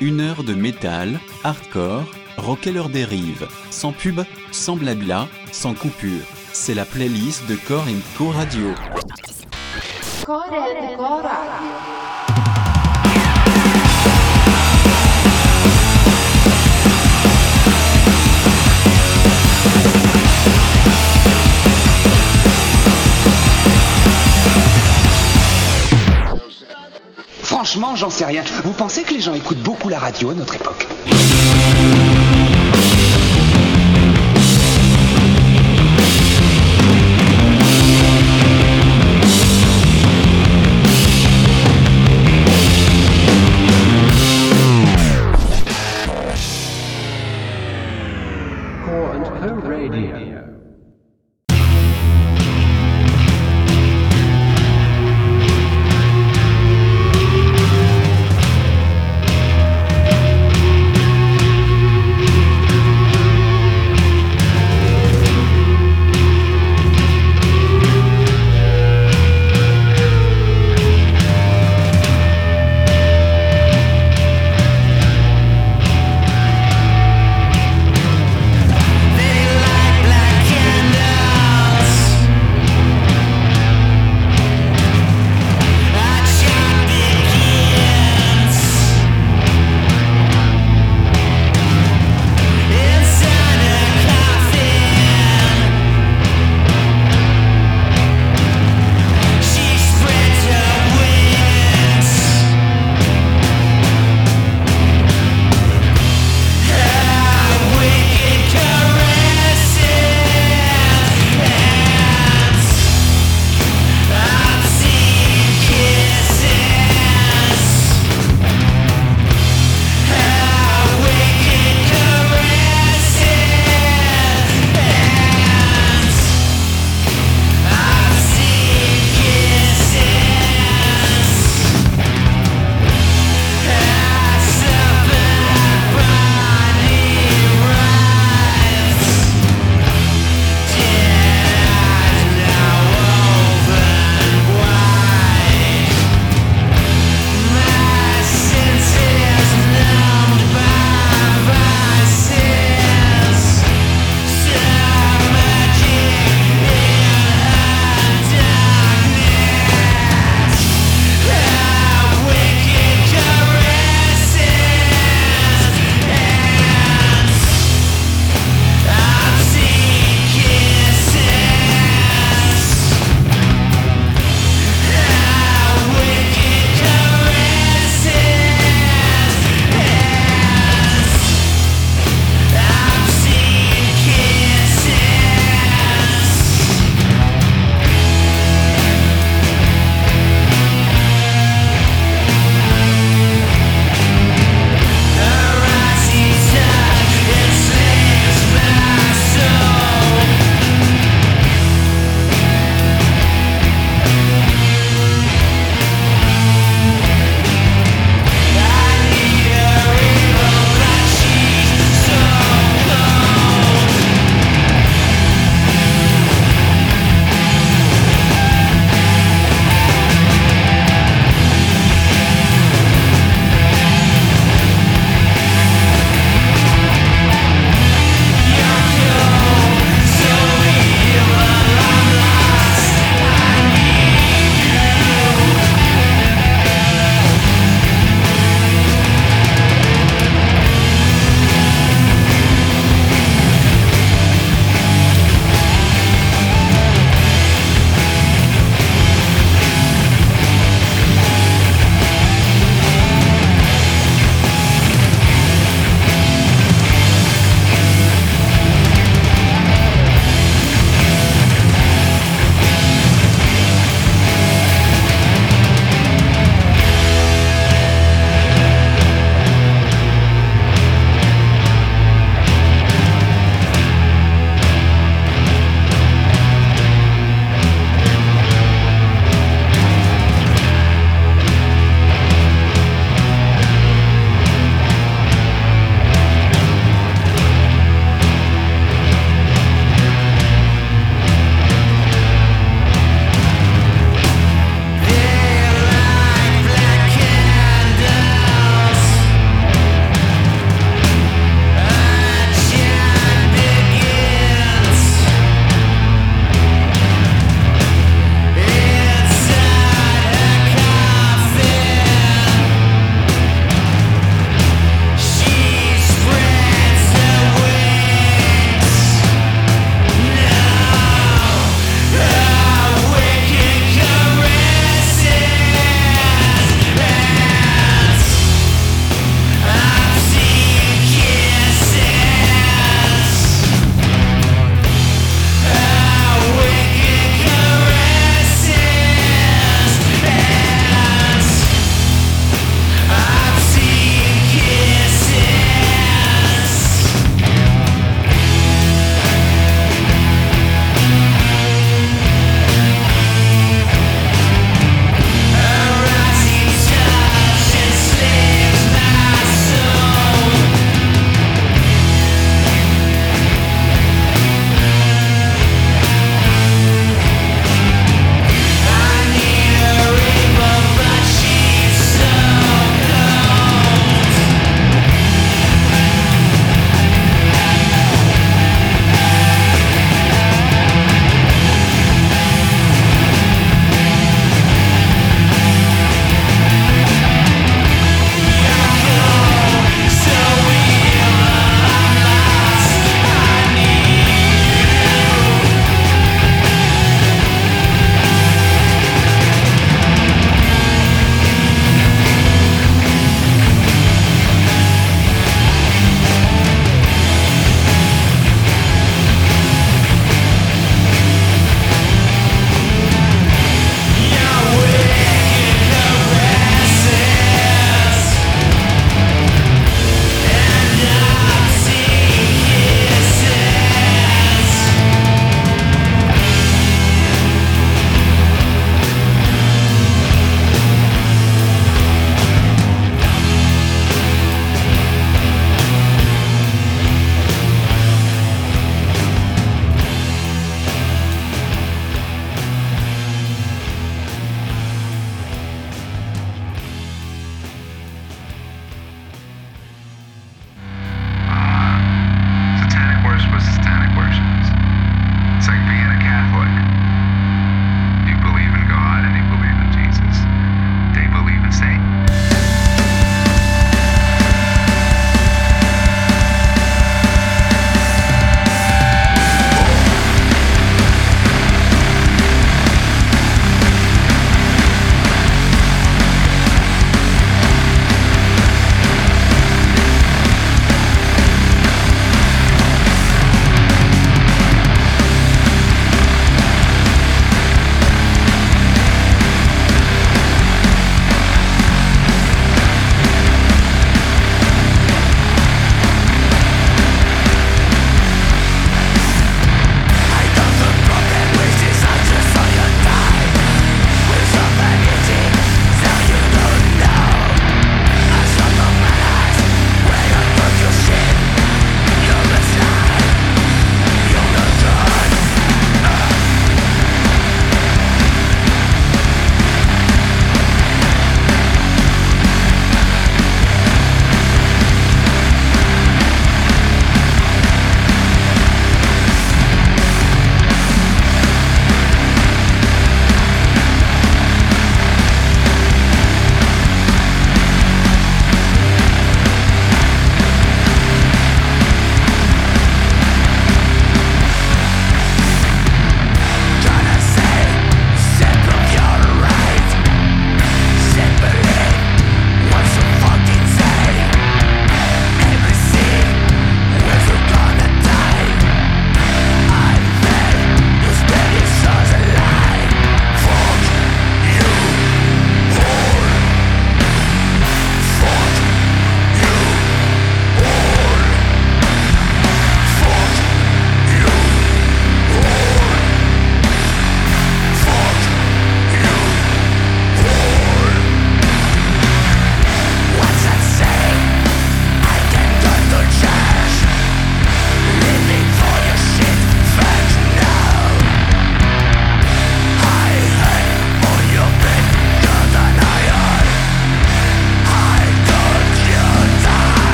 Une heure de métal, hardcore, rock et leur dérive. Sans pub, sans blabla, sans coupure. C'est la playlist de Core Co Radio. Franchement, j'en sais rien. Vous pensez que les gens écoutent beaucoup la radio à notre époque?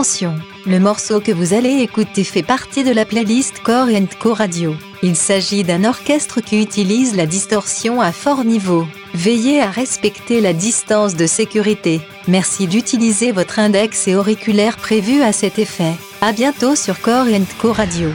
Attention, le morceau que vous allez écouter fait partie de la playlist Core Co Radio. Il s'agit d'un orchestre qui utilise la distorsion à fort niveau. Veillez à respecter la distance de sécurité. Merci d'utiliser votre index et auriculaire prévu à cet effet. À bientôt sur Core Co Radio.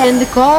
And Co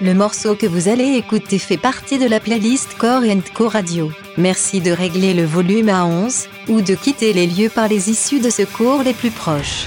Le morceau que vous allez écouter fait partie de la playlist Core Co Radio. Merci de régler le volume à 11 ou de quitter les lieux par les issues de secours les plus proches.